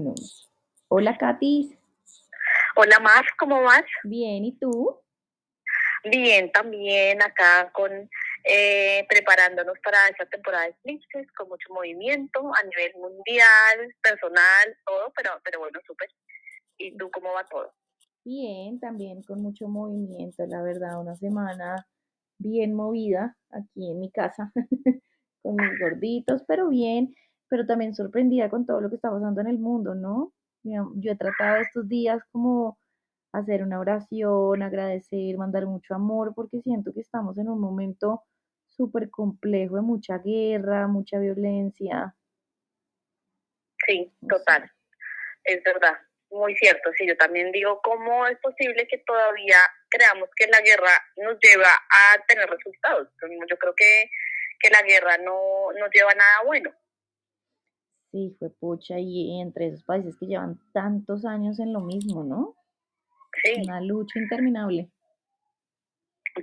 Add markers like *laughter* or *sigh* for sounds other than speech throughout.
uno. Hola, Katis. Hola, Más, ¿cómo vas? Bien, ¿y tú? Bien, también acá con eh, preparándonos para esta temporada de eclipses, con mucho movimiento a nivel mundial, personal, todo, pero, pero bueno, súper. ¿Y tú cómo va todo? Bien, también con mucho movimiento, la verdad, una semana bien movida aquí en mi casa, *laughs* con mis gorditos, pero bien, pero también sorprendida con todo lo que está pasando en el mundo, ¿no? Yo he tratado estos días como hacer una oración, agradecer, mandar mucho amor, porque siento que estamos en un momento súper complejo de mucha guerra, mucha violencia. Sí, total, es verdad, muy cierto. Sí, yo también digo, ¿cómo es posible que todavía creamos que la guerra nos lleva a tener resultados? Yo creo que, que la guerra no nos lleva a nada bueno. Sí, fue pucha, y entre esos países que llevan tantos años en lo mismo, ¿no? Sí. Una lucha interminable.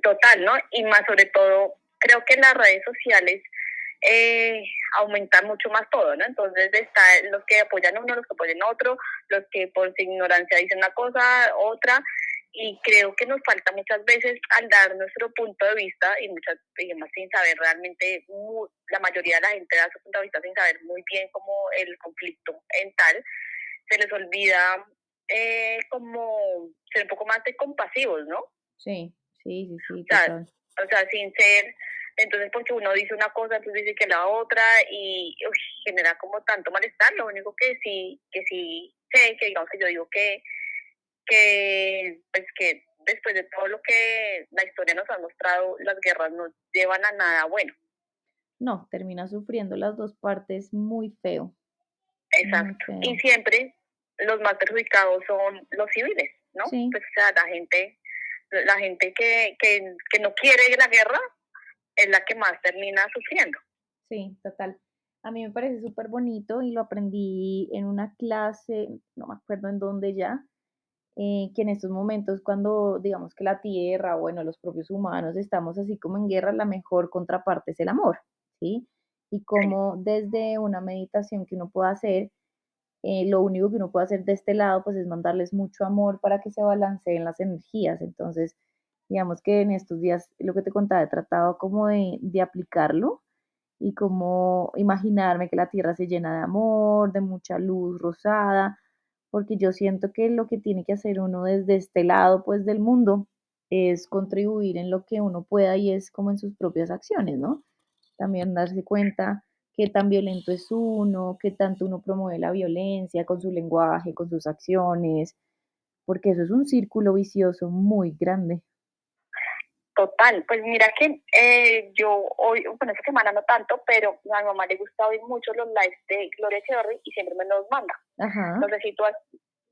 Total, ¿no? Y más sobre todo, creo que las redes sociales eh, aumentan mucho más todo, ¿no? Entonces está los que apoyan uno, los que apoyan otro, los que por su ignorancia dicen una cosa, otra, y creo que nos falta muchas veces al dar nuestro punto de vista y muchas más sin saber realmente la mayoría de la gente da su punto de vista sin saber muy bien cómo el conflicto en tal. Se les olvida eh, como ser un poco más de compasivos no sí sí sí sí o sea, o sea sin ser entonces porque uno dice una cosa entonces dice que la otra y genera como tanto malestar. Lo único que sí que sí sé que digamos que yo digo que que, pues que después de todo lo que la historia nos ha mostrado, las guerras no llevan a nada bueno. No, termina sufriendo las dos partes muy feo. Exacto. Y siempre los más perjudicados son los civiles, ¿no? Sí. Pues, o sea, la gente, la gente que, que, que no quiere la guerra es la que más termina sufriendo. Sí, total. A mí me parece súper bonito y lo aprendí en una clase, no me acuerdo en dónde ya, eh, que en estos momentos cuando digamos que la tierra, bueno, los propios humanos estamos así como en guerra, la mejor contraparte es el amor, ¿sí? Y como desde una meditación que uno puede hacer, eh, lo único que uno puede hacer de este lado, pues es mandarles mucho amor para que se balanceen las energías. Entonces, digamos que en estos días, lo que te contaba, he tratado como de, de aplicarlo y como imaginarme que la tierra se llena de amor, de mucha luz rosada, porque yo siento que lo que tiene que hacer uno desde este lado, pues, del mundo, es contribuir en lo que uno pueda y es como en sus propias acciones, ¿no? También darse cuenta qué tan violento es uno, qué tanto uno promueve la violencia con su lenguaje, con sus acciones, porque eso es un círculo vicioso muy grande. Total, pues mira que eh, yo hoy, bueno, esta semana no tanto, pero a mi mamá le gusta oír mucho los lives de Gloria Echeverry y siempre me los manda. Ajá. No sé si tú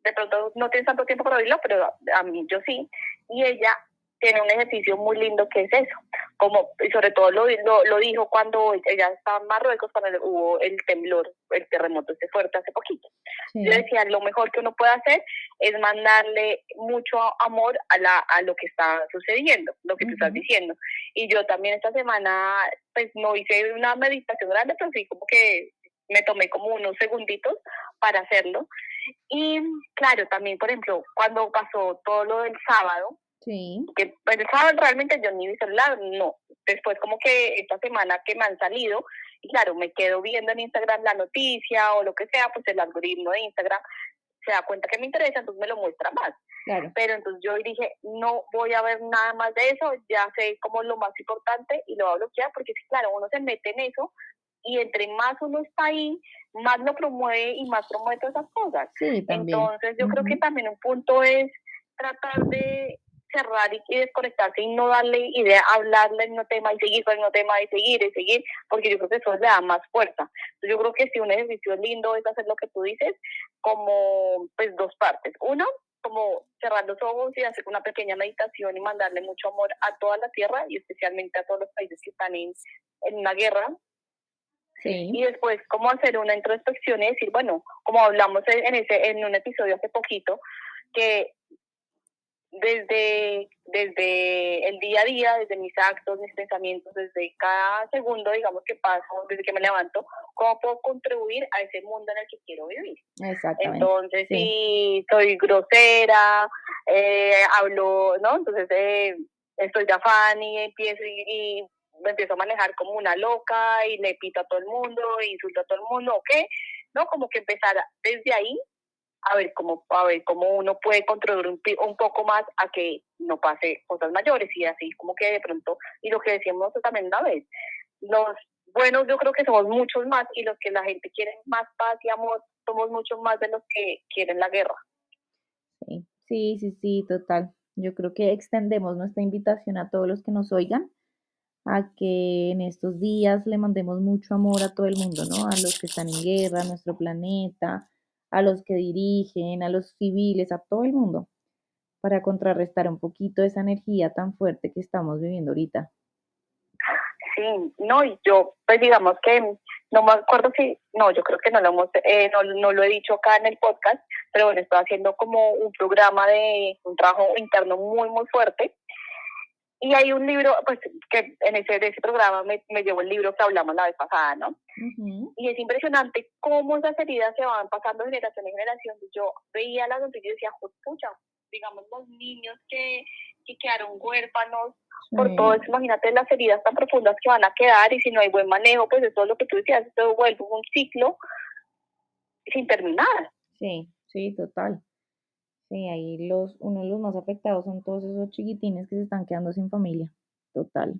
de pronto no tienes tanto tiempo para oírlo, pero a mí yo sí. Y ella tiene un ejercicio muy lindo que es eso, como y sobre todo lo, lo, dijo cuando ella estaba en Marruecos, cuando hubo el temblor, el terremoto este fuerte hace poquito. Yo decía, lo mejor que uno puede hacer es mandarle mucho amor a, la, a lo que está sucediendo, lo que tú estás diciendo. Y yo también esta semana, pues no hice una meditación grande, pero sí como que me tomé como unos segunditos para hacerlo. Y claro, también, por ejemplo, cuando pasó todo lo del sábado, Sí. Que pues, el sábado realmente yo ni vi celular, no. Después como que esta semana que me han salido, y claro, me quedo viendo en Instagram la noticia o lo que sea, pues el algoritmo de Instagram se da cuenta que me interesa, entonces me lo muestra más. Claro. Pero entonces yo dije, no voy a ver nada más de eso, ya sé como lo más importante y lo voy a bloquear, porque sí, claro, uno se mete en eso y entre más uno está ahí, más lo promueve y más promueve todas esas cosas. Sí, también. Entonces yo creo que también un punto es tratar de cerrar y, desconectarse y no darle idea, hablarle mismo tema y seguir con el mismo tema y seguir y seguir, porque yo creo que eso le da más fuerza. Entonces yo creo que si un ejercicio lindo es hacer lo que tú dices, como pues dos partes. Uno, como cerrar los ojos y hacer una pequeña meditación y mandarle mucho amor a toda la tierra y especialmente a todos los países que están en, en una guerra. Sí. Y después, como hacer una introspección y decir, bueno, como hablamos en, ese, en un episodio hace poquito, que desde, desde el día a día, desde mis actos, mis pensamientos, desde cada segundo, digamos, que paso, desde que me levanto, cómo puedo contribuir a ese mundo en el que quiero vivir. Exactamente. Entonces, si soy grosera, eh, hablo, ¿no? Entonces, eh, estoy de afán y empiezo y, me empiezo a manejar como una loca y le pito a todo el mundo, insulto a todo el mundo, ¿ok? ¿No? Como que empezar desde ahí a ver cómo, a ver cómo uno puede controlar un, un poco más a que no pase cosas mayores y así como que de pronto, y lo que decíamos también una vez, los buenos yo creo que somos muchos más y los que la gente quiere más paz y amor somos muchos más de los que quieren la guerra. Sí, sí, sí, sí, total. Yo creo que extendemos nuestra invitación a todos los que nos oigan a que en estos días le mandemos mucho amor a todo el mundo, ¿no? A los que están en guerra, a nuestro planeta, a los que dirigen, a los civiles, a todo el mundo, para contrarrestar un poquito esa energía tan fuerte que estamos viviendo ahorita. Sí, no, y yo, pues digamos que no me acuerdo si, no, yo creo que no lo hemos, eh, no, no lo he dicho acá en el podcast, pero bueno, estoy haciendo como un programa de un trabajo interno muy, muy fuerte y hay un libro, pues, que en ese, de ese programa me, me llevó el libro que hablamos la vez pasada, ¿no? Y es impresionante cómo esas heridas se van pasando de generación en generación. Yo veía las noticias y decía, pucha, digamos, los niños que, que quedaron huérfanos por todo eso, imagínate las heridas tan profundas que van a quedar y si no hay buen manejo, pues eso es lo que tú decías, esto vuelve un ciclo sin terminar. Sí, sí, total. Sí, ahí los, uno de los más afectados son todos esos chiquitines que se están quedando sin familia, total.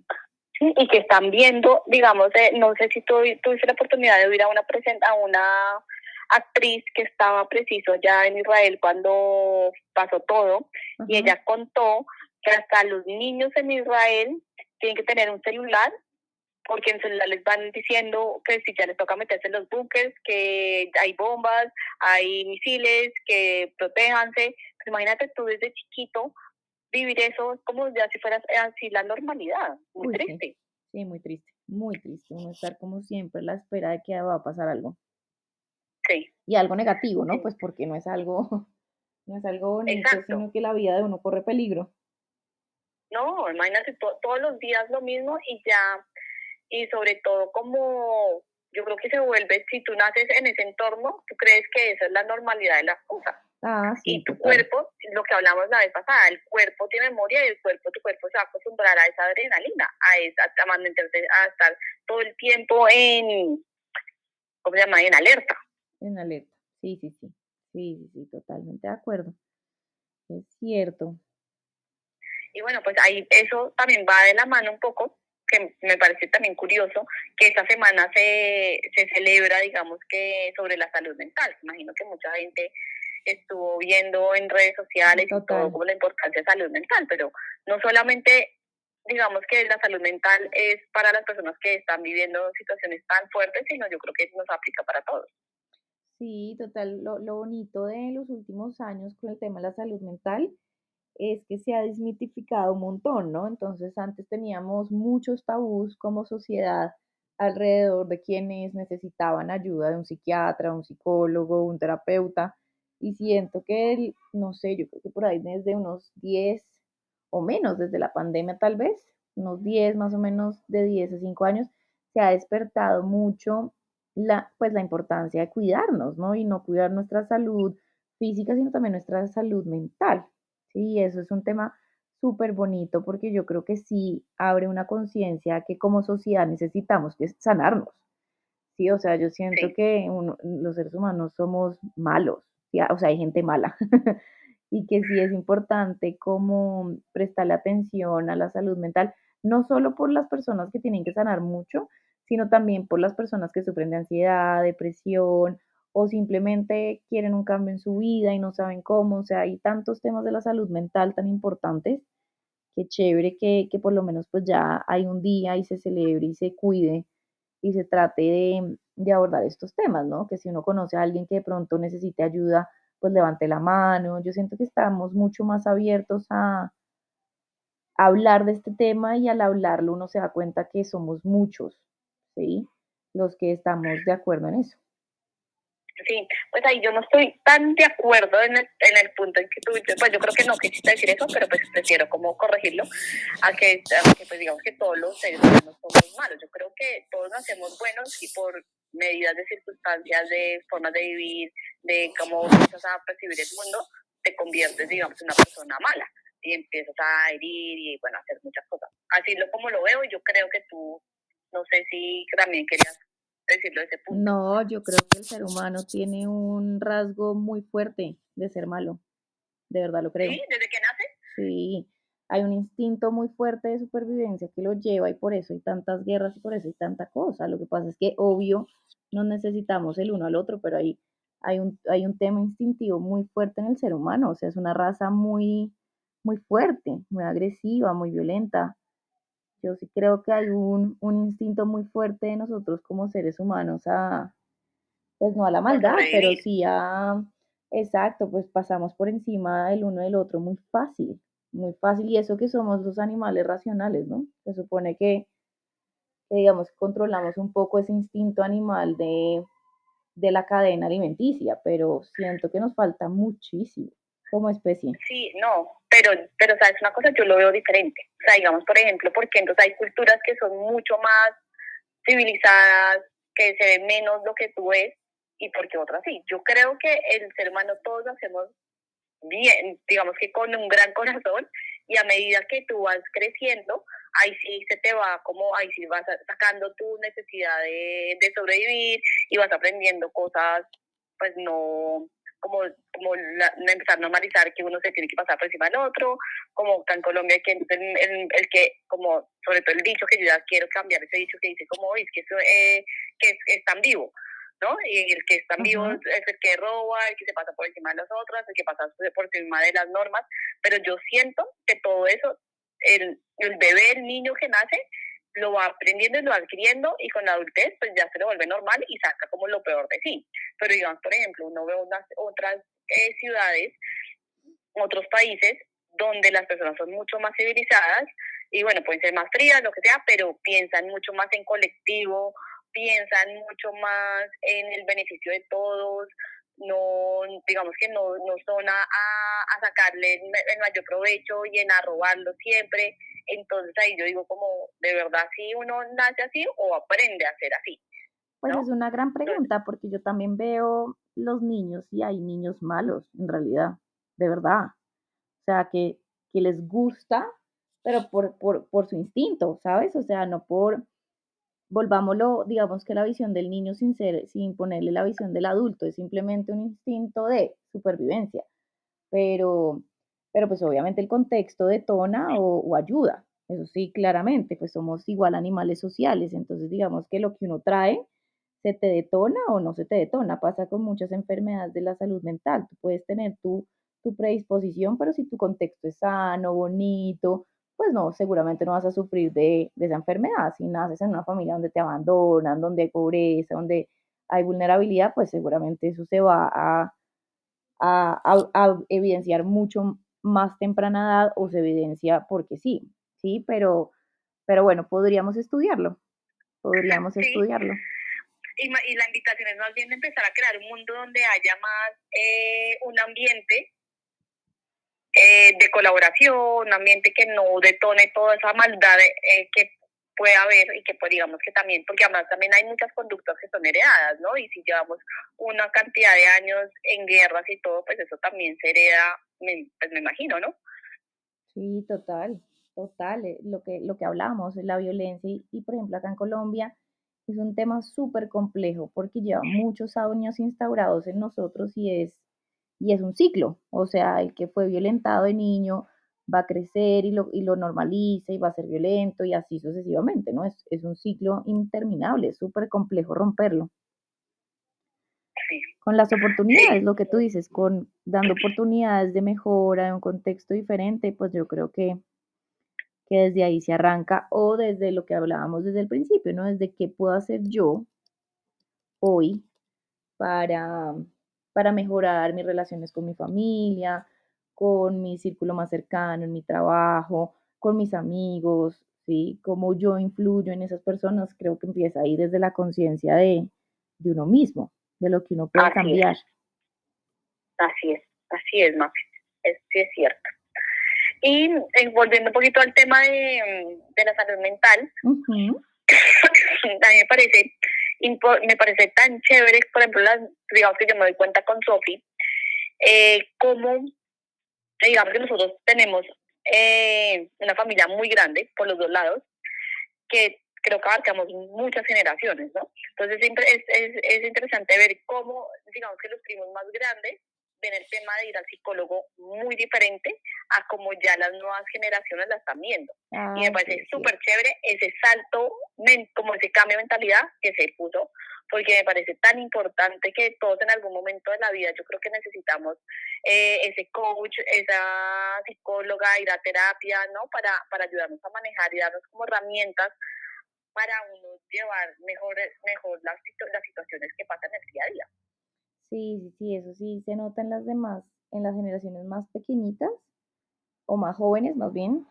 Sí, y que están viendo, digamos, eh, no sé si tú tuviste la oportunidad de oír a una presenta, a una actriz que estaba preciso ya en Israel cuando pasó todo, y ella contó que hasta los niños en Israel tienen que tener un celular porque en celular les van diciendo que si ya les toca meterse en los bunkers, que hay bombas, hay misiles, que protéjanse. Pues imagínate tú desde chiquito vivir eso como ya si fuera así la normalidad. Muy triste. Sí. muy triste, muy triste. Uno estar como siempre a la espera de que va a pasar algo. Sí. Y algo negativo, ¿no? Pues porque no es algo, *laughs* no es algo bonito, sino que la vida de uno corre peligro. No, imagínate todos los días lo mismo y ya y sobre todo como yo creo que se vuelve, si tú naces en ese entorno, tú crees que esa es la normalidad de las cosas. Ah, y tu cuerpo, lo que hablamos la vez pasada, el cuerpo tiene memoria y el cuerpo, tu cuerpo se va a acostumbrar a esa adrenalina, a esa, a, a estar todo el tiempo en, ¿cómo se llama? En alerta. En alerta, sí, sí, sí, sí, sí, sí, totalmente de acuerdo. Es cierto. Y bueno, pues ahí eso también va de la mano un poco que me parece también curioso que esta semana se, se celebra, digamos que sobre la salud mental. Imagino que mucha gente estuvo viendo en redes sociales y todo como la importancia de salud mental, pero no solamente digamos que la salud mental es para las personas que están viviendo situaciones tan fuertes, sino yo creo que nos aplica para todos. Sí, total. Lo, lo bonito de los últimos años con el tema de la salud mental es que se ha desmitificado un montón, ¿no? Entonces antes teníamos muchos tabús como sociedad alrededor de quienes necesitaban ayuda de un psiquiatra, un psicólogo, un terapeuta, y siento que, no sé, yo creo que por ahí desde unos 10 o menos, desde la pandemia tal vez, unos 10 más o menos de 10 a 5 años, se ha despertado mucho la, pues, la importancia de cuidarnos, ¿no? Y no cuidar nuestra salud física, sino también nuestra salud mental. Y eso es un tema súper bonito porque yo creo que sí abre una conciencia que como sociedad necesitamos que sanarnos. Sí, o sea, yo siento que los seres humanos somos malos, o sea, hay gente mala. *laughs* y que sí es importante como prestarle atención a la salud mental, no solo por las personas que tienen que sanar mucho, sino también por las personas que sufren de ansiedad, depresión o simplemente quieren un cambio en su vida y no saben cómo. O sea, hay tantos temas de la salud mental tan importantes que chévere que, que por lo menos pues ya hay un día y se celebre y se cuide y se trate de, de, abordar estos temas, ¿no? Que si uno conoce a alguien que de pronto necesite ayuda, pues levante la mano. Yo siento que estamos mucho más abiertos a, a hablar de este tema y al hablarlo uno se da cuenta que somos muchos, ¿sí? Los que estamos de acuerdo en eso. Sí, pues ahí yo no estoy tan de acuerdo en el, en el punto en que tú, pues yo creo que no quisiste decir eso, pero pues prefiero como corregirlo, a que, pues digamos que todos los seres humanos somos malos. Yo creo que todos nacemos buenos y por medidas de circunstancias, de formas de vivir, de cómo empiezas a percibir el mundo, te conviertes, digamos, en una persona mala y empiezas a herir y, bueno, a hacer muchas cosas. Así lo como lo veo yo creo que tú, no sé si también querías decirlo ese punto. No, yo creo que el ser humano tiene un rasgo muy fuerte de ser malo. De verdad lo creo. ¿Sí? ¿Desde que nace? Sí, hay un instinto muy fuerte de supervivencia que lo lleva y por eso hay tantas guerras y por eso hay tanta cosa. Lo que pasa es que obvio no necesitamos el uno al otro, pero hay, hay, un, hay un tema instintivo muy fuerte en el ser humano. O sea, es una raza muy, muy fuerte, muy agresiva, muy violenta. Yo sí creo que hay un, instinto muy fuerte de nosotros como seres humanos a, pues no a la maldad, pero sí a, exacto, pues pasamos por encima del uno del otro muy fácil, muy fácil. Y eso que somos los animales racionales, ¿no? Se supone que, digamos, controlamos un poco ese instinto animal de, de la cadena alimenticia, pero siento que nos falta muchísimo como especie. Sí, no, pero, pero sabes una cosa, yo lo veo diferente. O sea, digamos, por ejemplo, porque entonces hay culturas que son mucho más civilizadas, que se ve menos lo que tú ves, y porque otras sí. Yo creo que el ser humano todos hacemos bien, digamos que con un gran corazón, y a medida que tú vas creciendo, ahí sí se te va como, ahí sí vas sacando tu necesidad de, de sobrevivir y vas aprendiendo cosas, pues no, como, como empezar a normalizar que uno se tiene que pasar por encima del otro, como acá en Colombia, que el, el, que, como sobre todo el dicho que yo ya quiero cambiar, ese dicho que dice como, es que, eso, eh, que es, tan vivo, ¿no? Y el que es tan vivo es el que roba, el que se pasa por encima de las otras, el que pasa por encima de las normas, pero yo siento que todo eso, el, el bebé, el niño que nace, lo va aprendiendo y lo va adquiriendo y con la adultez pues ya se le vuelve normal y saca como lo peor de sí. Pero digamos, por ejemplo, uno ve unas otras eh, ciudades, otros países donde las personas son mucho más civilizadas y bueno, pueden ser más frías, lo que sea, pero piensan mucho más en colectivo, piensan mucho más en el beneficio de todos, no, digamos que no, no son a, a sacarle el mayor provecho y en a robarlo siempre, entonces ahí yo digo como, ¿de verdad si uno nace así o aprende a ser así? Pues es una gran pregunta porque yo también veo los niños y hay niños malos en realidad, de verdad. O sea, que, que les gusta, pero por, por, por su instinto, ¿sabes? O sea, no por, volvámoslo, digamos que la visión del niño sin, ser, sin ponerle la visión del adulto, es simplemente un instinto de supervivencia. Pero, pero pues obviamente el contexto detona o, ayuda, eso sí, claramente, pues somos igual animales sociales, entonces digamos que lo que uno trae se te detona o no se te detona, pasa con muchas enfermedades de la salud mental, tú puedes tener tu, tu predisposición, pero si tu contexto es sano, bonito, pues no, seguramente no vas a sufrir de, de, esa enfermedad. Si naces en una familia donde te abandonan, donde hay pobreza, donde hay vulnerabilidad, pues seguramente eso se va a, a, a evidenciar mucho más temprana edad o se evidencia porque sí, sí, pero, pero bueno, podríamos estudiarlo, podríamos estudiarlo. Y, y, la invitación es más bien empezar a crear un mundo donde haya más eh, un ambiente eh, de colaboración, un ambiente que no detone toda esa maldad eh, que puede haber y que pues digamos que también, porque además también hay muchas conductas que son heredadas, ¿no? Y si llevamos una cantidad de años en guerras y todo, pues eso también se hereda, pues me imagino, ¿no? Sí, total, total, eh, lo que, lo que hablamos, la violencia y, y por ejemplo acá en Colombia es un tema súper complejo porque lleva muchos años instaurados en nosotros y es, y es un ciclo, o sea, el que fue violentado de niño, va a crecer y lo, y lo normaliza y va a ser violento y así sucesivamente, ¿no? Es, es un ciclo interminable, es súper complejo romperlo. Con las oportunidades, lo que tú dices, con dando oportunidades de mejora en un contexto diferente, pues yo creo que, que desde ahí se arranca o desde lo que hablábamos desde el principio, ¿no? Desde qué puedo hacer yo hoy para, para mejorar mis relaciones con mi familia, con mi círculo más cercano, en mi trabajo, con mis amigos, ¿sí? Cómo yo influyo en esas personas, creo que empieza ahí desde la conciencia de, de uno mismo, de lo que uno puede cambiar. Así es, así es, Mafi, es, sí es cierto. Y eh, volviendo un poquito al tema de, la salud mental, *laughs* a mí me parece, me parece tan chévere, por ejemplo, las, digamos que yo me doy cuenta con Sofi, eh, como, digamos que nosotros tenemos eh, una familia muy grande por los dos lados, que creo que abarcamos muchas generaciones, ¿no? Entonces siempre es, es, es interesante ver cómo, digamos que los primos más grandes ven el tema de ir al psicólogo muy diferente a como ya las nuevas generaciones la están viendo. y me ah, parece súper chévere ese salto, como ese cambio de mentalidad que se puso, porque me parece tan importante que todos en algún momento de la vida yo creo que necesitamos eh, ese coach, esa psicóloga, ir a terapia, ¿no? Para, para ayudarnos a manejar y darnos como herramientas para uno llevar mejor, mejor las, las situaciones que pasan en el día a día. Sí, sí, sí, eso sí se nota en las demás, en las generaciones más pequeñitas o más jóvenes más bien,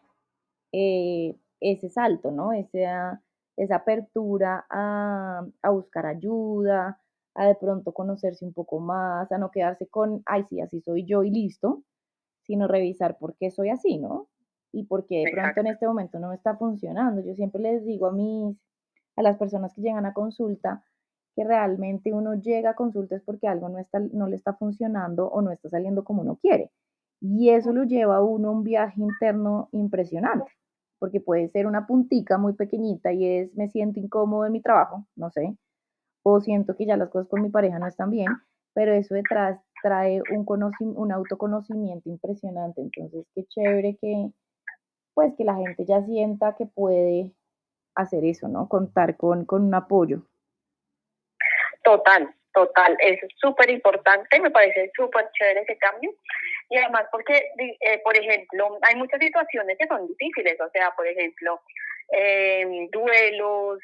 eh, ese salto, ¿no? Esa, esa apertura a, a, buscar ayuda, a de pronto conocerse un poco más, a no quedarse con, ay, sí, así soy yo y listo, sino revisar por qué soy así, ¿no? Y por qué de pronto en este momento no me está funcionando. Yo siempre les digo a mis, a las personas que llegan a consulta, que realmente uno llega a consultas porque algo no, está, no le está funcionando o no está saliendo como uno quiere. Y eso lo lleva a uno a un viaje interno impresionante, porque puede ser una puntica muy pequeñita y es me siento incómodo en mi trabajo, no sé, o siento que ya las cosas con mi pareja no están bien, pero eso detrás trae un, un autoconocimiento impresionante. Entonces, qué chévere que, pues, que la gente ya sienta que puede hacer eso, ¿no? Contar con, con un apoyo. Total, total, es súper importante, me parece súper chévere ese cambio. Y además porque, eh, por ejemplo, hay muchas situaciones que son difíciles, o sea, por ejemplo, em, duelos,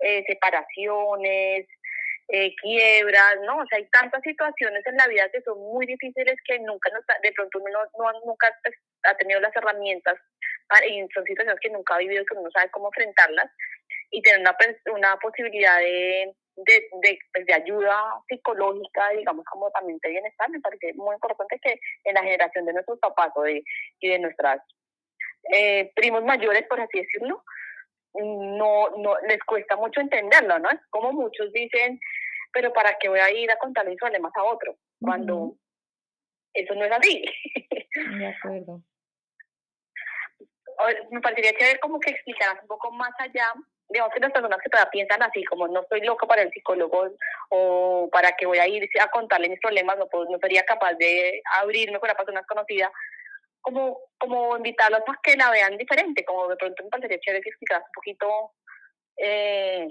eh, separaciones, eh, quiebras, ¿no? O sea, hay tantas situaciones en la vida que son muy difíciles que nunca nos, de pronto uno no, nunca ha tenido las herramientas y son situaciones que nunca ha vivido que uno no sabe cómo enfrentarlas y tener una, una posibilidad de de, de, pues, de, ayuda psicológica, digamos, como también de bienestar, me parece muy importante que en la generación de nuestros papás o de, y de nuestras eh, primos mayores, por así decirlo, no, no les cuesta mucho entenderlo, ¿no? Es como muchos dicen, pero ¿para qué voy a ir a contarle mis problemas a otro? Cuando eso no es así. De acuerdo. *laughs* Me parecería que como que explicaras un poco más allá digamos que las personas que todavía piensan así, como no estoy loca para el psicólogo o para que voy a ir a contarle mis problemas, no, no sería capaz de abrirme con la persona conocida, como, como invitarlos a que la vean diferente, como de pronto me parecería chévere que explicaras un poquito eh,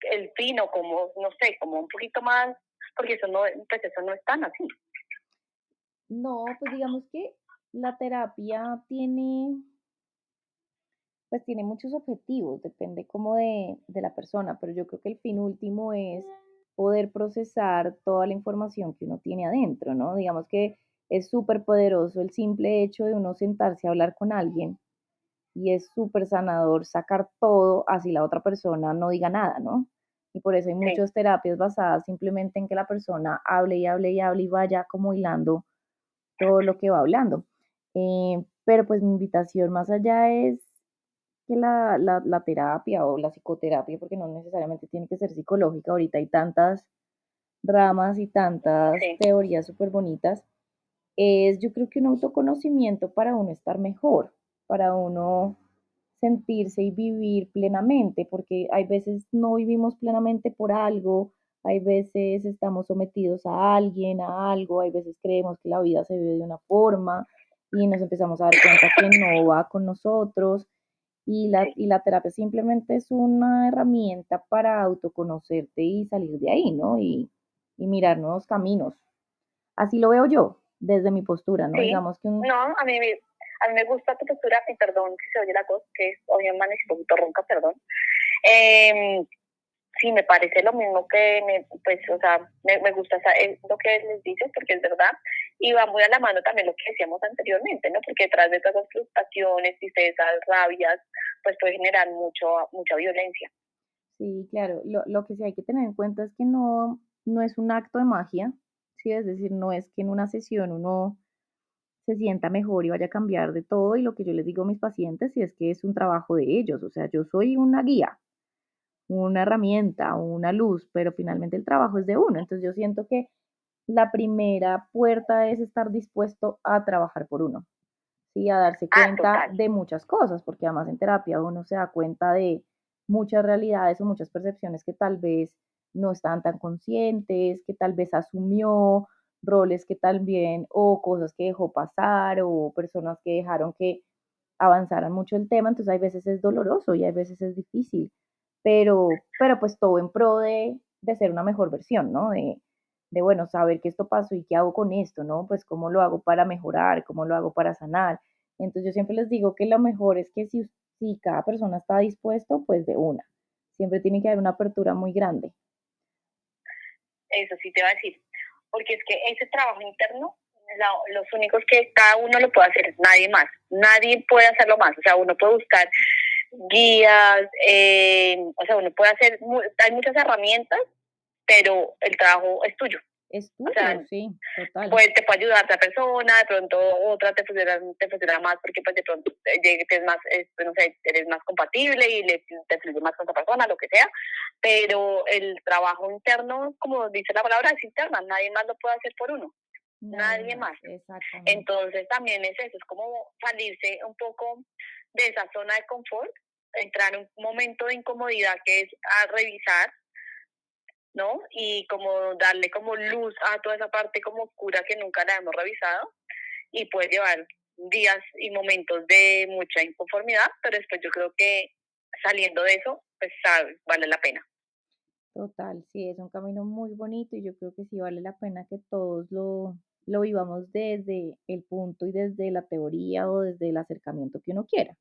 el fin o como, no sé, como un poquito más, porque eso no, pues eso no es tan así. No, pues digamos que la terapia tiene pues tiene muchos objetivos, depende como de, de, la persona, pero yo creo que el fin último es poder procesar toda la información que uno tiene adentro, ¿no? Digamos que es súper poderoso el simple hecho de uno sentarse a hablar con alguien y es súper sanador sacar todo así la otra persona no diga nada, ¿no? Y por eso hay muchas terapias basadas simplemente en que la persona hable y hable y hable y vaya como hilando todo lo que va hablando. Eh, pero pues mi invitación más allá es que la, la, la, terapia o la psicoterapia, porque no necesariamente tiene que ser psicológica, ahorita hay tantas ramas y tantas teorías súper bonitas, es yo creo que un autoconocimiento para uno estar mejor, para uno sentirse y vivir plenamente, porque hay veces no vivimos plenamente por algo, hay veces estamos sometidos a alguien, a algo, hay veces creemos que la vida se vive de una forma y nos empezamos a dar cuenta que no va con nosotros y la, y la terapia simplemente es una herramienta para autoconocerte y salir de ahí, ¿no? Y, y mirar nuevos caminos. Así lo veo yo, desde mi postura, ¿no? Digamos que No, a mí, a mí me gusta tu postura, y perdón si se oye la voz, que es obviamente un poquito ronca, perdón. Eh, sí, me parece lo mismo que, me, pues, o sea, me, me gusta lo que les dices, porque es verdad, y va muy a la mano también lo que decíamos anteriormente, ¿no? Porque detrás de las frustraciones, tristezas, rabias, pues puede generar mucho, mucha violencia. Sí, claro, lo, lo que sí hay que tener en cuenta es que no, no es un acto de magia, ¿sí? Es decir, no es que en una sesión uno se sienta mejor y vaya a cambiar de todo y lo que yo les digo a mis pacientes es que es un trabajo de ellos, o sea, yo soy una guía, una herramienta, una luz, pero finalmente el trabajo es de uno, entonces yo siento que la primera puerta es estar dispuesto a trabajar por uno, ¿sí? A darse Ah, cuenta de muchas cosas, porque además en terapia uno se da cuenta de muchas realidades o muchas percepciones que tal vez no están tan conscientes, que tal vez asumió, roles que también, o cosas que dejó pasar, o personas que dejaron que avanzaran mucho el tema, entonces hay veces es doloroso y hay veces es difícil, pero, pero pues todo en pro de, de ser una mejor versión, ¿no? De, de, bueno, saber que esto pasó y qué hago con esto, ¿no? Pues cómo lo hago para mejorar, cómo lo hago para sanar. Entonces yo siempre les digo que lo mejor es que si, si cada persona está dispuesto, pues de una. Siempre tiene que haber una apertura muy grande. Eso sí te va a decir. Porque es que ese trabajo interno, los únicos que cada uno lo puede hacer, nadie más. Nadie puede hacerlo más. O sea, uno puede buscar guías, eh, o sea, uno puede hacer, hay muchas herramientas, pero el trabajo es tuyo. Es tuyo, o sea, sí, total. Pues te puede ayudar a otra persona, de pronto otra te funciona, te funciona más porque pues de pronto eres más, no sé, eres más compatible y le, te fluye más con esa persona, lo que sea, pero el trabajo interno, como dice la palabra, es interna, nadie más lo puede hacer por uno, nadie, nadie más. Exactamente. Entonces también es eso, es como salirse un poco de esa zona de confort, entrar en un momento de incomodidad que es a revisar ¿no? Y como darle como luz a toda esa parte como oscura que nunca la hemos revisado y puede llevar días y momentos de mucha inconformidad, pero después yo creo que saliendo de eso, pues vale la pena. Total, sí, es un camino muy bonito y yo creo que sí vale la pena que todos lo, lo vivamos desde el punto y desde la teoría o desde el acercamiento que uno quiera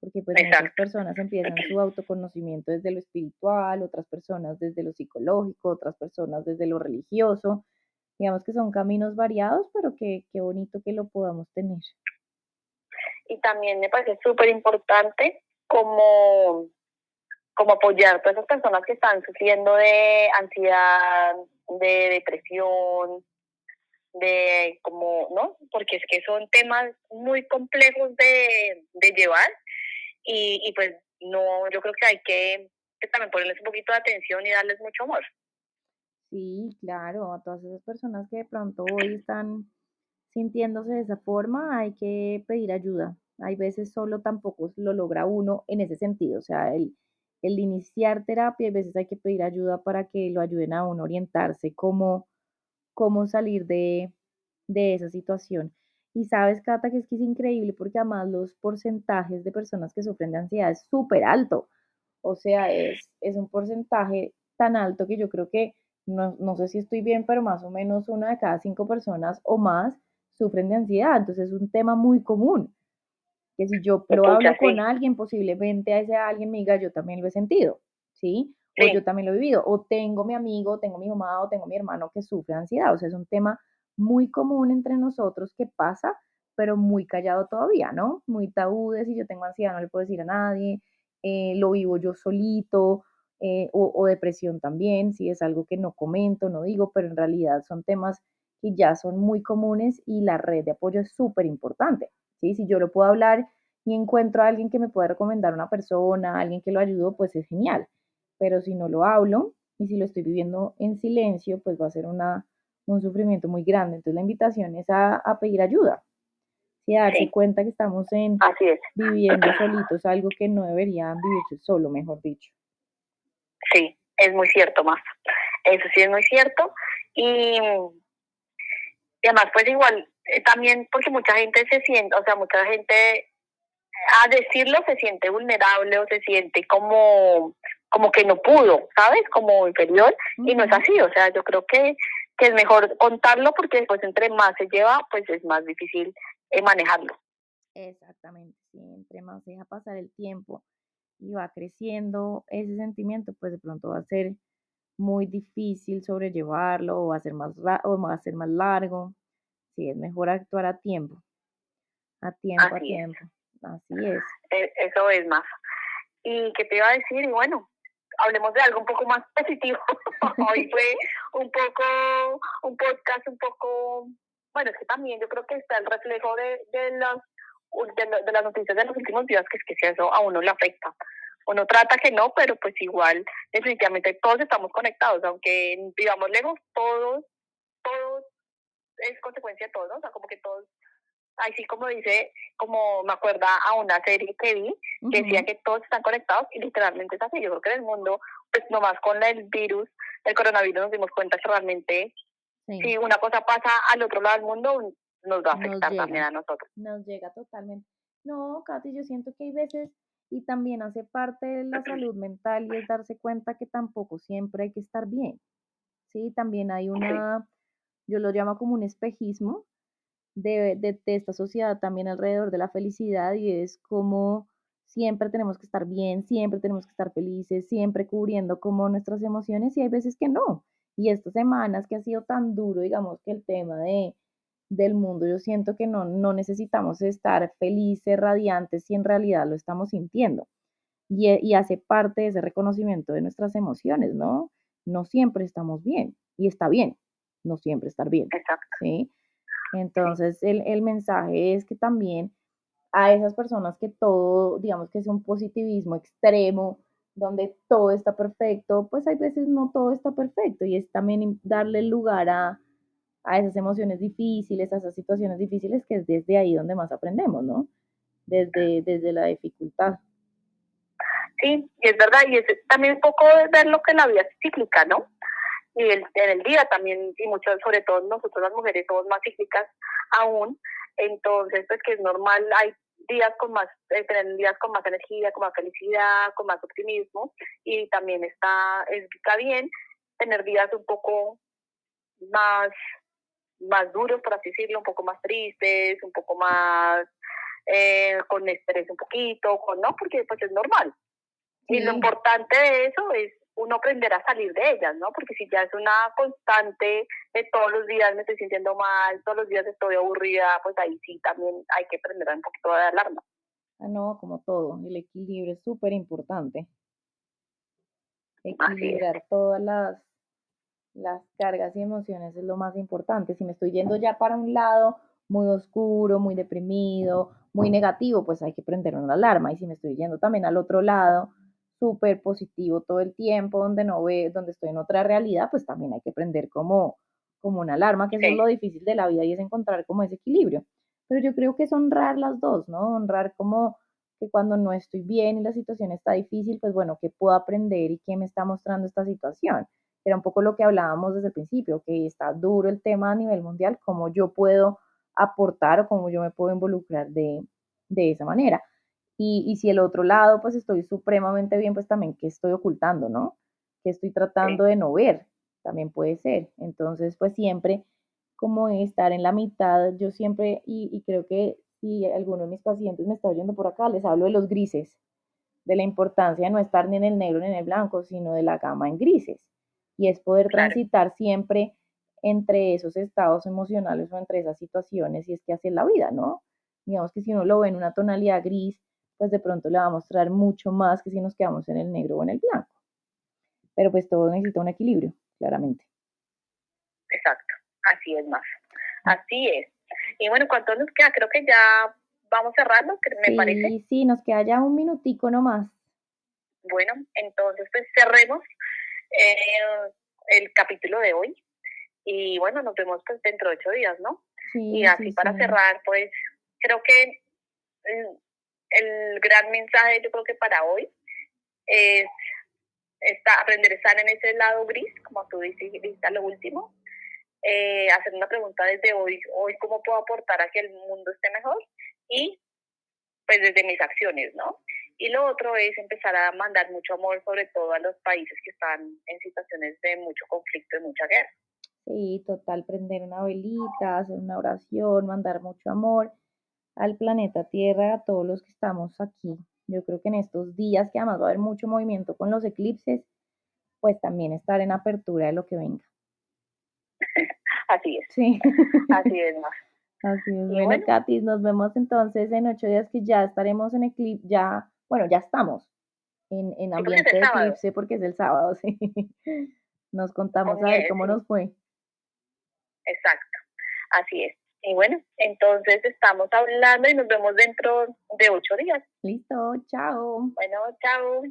porque pues Exacto. muchas personas empiezan su autoconocimiento desde lo espiritual, otras personas desde lo psicológico, otras personas desde lo religioso. Digamos que son caminos variados, pero que qué bonito que lo podamos tener. Y también me parece súper importante como, como apoyar a todas esas personas que están sufriendo de ansiedad, de depresión, de como, ¿no? Porque es que son temas muy complejos de, de llevar y, y pues no, yo creo que hay que, también ponerles un poquito de atención y darles mucho amor. Sí, claro, a todas esas personas que de pronto hoy están sintiéndose de esa forma, hay que pedir ayuda. Hay veces solo tampoco lo logra uno en ese sentido, o sea, el, el iniciar terapia, a veces hay que pedir ayuda para que lo ayuden a uno a orientarse, cómo, cómo salir de, de esa situación. Y sabes, Cata, que es que es increíble porque además los porcentajes de personas que sufren de ansiedad es súper alto. O sea, es, es un porcentaje tan alto que yo creo que, no, no sé si estoy bien, pero más o menos una de cada cinco personas o más sufren de ansiedad. Entonces es un tema muy común. Que si yo lo hablo con alguien, posiblemente a ese alguien me diga, yo también lo he sentido, ¿sí? O Sí. yo también lo he vivido. O tengo mi amigo, tengo mi mamá o tengo mi hermano que sufre de ansiedad. O sea, es un tema muy común entre nosotros que pasa, pero muy callado todavía, ¿no? Muy tabú de si yo tengo ansiedad no le puedo decir a nadie, eh, lo vivo yo solito, eh, o, o, depresión también, si es algo que no comento, no digo, pero en realidad son temas que ya son muy comunes y la red de apoyo es súper importante, ¿sí? Si yo lo puedo hablar y encuentro a alguien que me pueda recomendar una persona, alguien que lo ayudo, pues es genial, pero si no lo hablo y si lo estoy viviendo en silencio, pues va a ser una un sufrimiento muy grande. Entonces la invitación es a, a pedir ayuda y a darse Sí. cuenta que estamos en Así es. viviendo solitos, algo que no deberían vivirse solo, mejor dicho. Sí, es muy cierto, más. Eso sí es muy cierto. Y, y además, pues igual, eh, también porque mucha gente se siente, o sea, mucha gente a decirlo se siente vulnerable o se siente como, como que no pudo, ¿sabes? Como inferior. Y no es así, o sea, yo creo que, que es mejor contarlo porque después entre más se lleva, pues es más difícil eh, manejarlo. Exactamente, entre más deja pasar el tiempo y va creciendo ese sentimiento, pues de pronto va a ser muy difícil sobrellevarlo o va a ser más, o va a ser más largo. Sí, es mejor actuar a tiempo, a tiempo, a es. tiempo. Así es. Eh, Eso es más. ¿Y qué te iba a decir? Bueno, hablemos de algo un poco más positivo. *laughs* hoy fue un poco, un podcast un poco, bueno, es que también yo creo que está el reflejo de, de los de, las noticias de los últimos días, que es que si eso a uno le afecta. Uno trata que no, pero pues igual, definitivamente todos estamos conectados, aunque vivamos lejos, todos, todos es consecuencia de todos, o sea, como que todos así como dice, como me acuerda a una serie que vi, que decía que todos están conectados y literalmente es así. Yo creo que en el mundo, pues nomás con el virus, el coronavirus nos dimos cuenta que realmente si una cosa pasa al otro lado del mundo, nos va a afectar también a nosotros. Nos llega totalmente. No, Katy, yo siento que hay veces, y también hace parte de la salud mental, y es darse cuenta que tampoco siempre hay que estar bien. Sí, también hay una, yo lo llamo como un espejismo, de, de, esta sociedad también alrededor de la felicidad y es como siempre tenemos que estar bien, siempre tenemos que estar felices, siempre cubriendo como nuestras emociones y hay veces que no. Y estas semanas que ha sido tan duro, digamos que el tema de, del mundo, yo siento que no, no necesitamos estar felices, radiantes, si en realidad lo estamos sintiendo. Y, y hace parte de ese reconocimiento de nuestras emociones, ¿no? No siempre estamos bien y está bien, no siempre estar bien. Exacto. ¿sí? Entonces, el, el mensaje es que también a esas personas que todo, digamos que es un positivismo extremo, donde todo está perfecto, pues hay veces no todo está perfecto y es también darle lugar a, a esas emociones difíciles, a esas situaciones difíciles, que es desde ahí donde más aprendemos, ¿no? Desde, desde la dificultad. Sí, y es verdad, y es también un poco ver lo que la vida es cíclica, ¿no? y el, en el día también, y muchos, sobre todo nosotros las mujeres somos más cíclicas aún, entonces pues que es normal, hay días con más, eh, días con más energía, con más felicidad, con más optimismo, y también está, está bien tener días un poco más, más duros, por así decirlo, un poco más tristes, un poco más eh, con estrés un poquito, con no, porque pues es normal. Y lo importante de eso es uno aprender a salir de ellas, ¿no? Porque si ya es una constante de todos los días me estoy sintiendo mal, todos los días estoy aburrida, pues ahí sí también hay que aprender un poquito de alarma. Ah, no, como todo, el equilibrio es súper importante. Equilibrar todas las, las cargas y emociones es lo más importante. Si me estoy yendo ya para un lado muy oscuro, muy deprimido, muy negativo, pues hay que prender una alarma. Y si me estoy yendo también al otro lado, súper positivo todo el tiempo, donde no ve, donde estoy en otra realidad, pues también hay que prender como, como una alarma, que eso es lo difícil de la vida y es encontrar como ese equilibrio. Pero yo creo que es honrar las dos, ¿no? Honrar como que cuando no estoy bien y la situación está difícil, pues bueno, ¿qué puedo aprender y qué me está mostrando esta situación? Era un poco lo que hablábamos desde el principio, que está duro el tema a nivel mundial, cómo yo puedo aportar o cómo yo me puedo involucrar de, de esa manera. Y, si el otro lado, pues estoy supremamente bien, pues también qué estoy ocultando, ¿no? ¿Qué estoy tratando de no ver? También puede ser. Entonces, pues siempre como estar en la mitad, yo siempre, y, creo que si alguno de mis pacientes me está oyendo por acá, les hablo de los grises, de la importancia de no estar ni en el negro ni en el blanco, sino de la gama en grises. Y es poder transitar siempre entre esos estados emocionales o entre esas situaciones, y es que hace la vida, ¿no? Digamos que si uno lo ve en una tonalidad gris, pues de pronto le va a mostrar mucho más que si nos quedamos en el negro o en el blanco. Pero pues todo necesita un equilibrio, claramente. Exacto, así es más. Así es. Y bueno, ¿cuánto nos queda? Creo que ya vamos cerrando, me sí, parece. Sí, nos queda ya un minutico nomás. Bueno, entonces pues cerremos eh, el capítulo de hoy. Y bueno, nos vemos pues dentro de ocho días, ¿no? Sí, y así para cerrar, pues creo que mm, el gran mensaje yo creo que para hoy es está, aprender a estar en ese lado gris, como tú dijiste lo último, eh, hacer una pregunta desde hoy, hoy cómo puedo aportar a que el mundo esté mejor y pues desde mis acciones, ¿no? Y lo otro es empezar a mandar mucho amor, sobre todo a los países que están en situaciones de mucho conflicto y mucha guerra. Sí, total, prender una velita, hacer una oración, mandar mucho amor al planeta Tierra, a todos los que estamos aquí. Yo creo que en estos días, que además va a haber mucho movimiento con los eclipses, pues también estar en apertura de lo que venga. *laughs* Así es. Sí. Así es, *laughs* Así es. Bueno, Katy, nos vemos entonces en ocho días que ya estaremos en eclipse, ya, bueno, ya estamos en, en ambiente de eclipse porque es el sábado, *laughs* sí. Nos contamos a ver cómo nos fue. Exacto, así es. Y bueno, entonces estamos hablando y nos vemos dentro de ocho días. Listo, chao. Bueno, chao.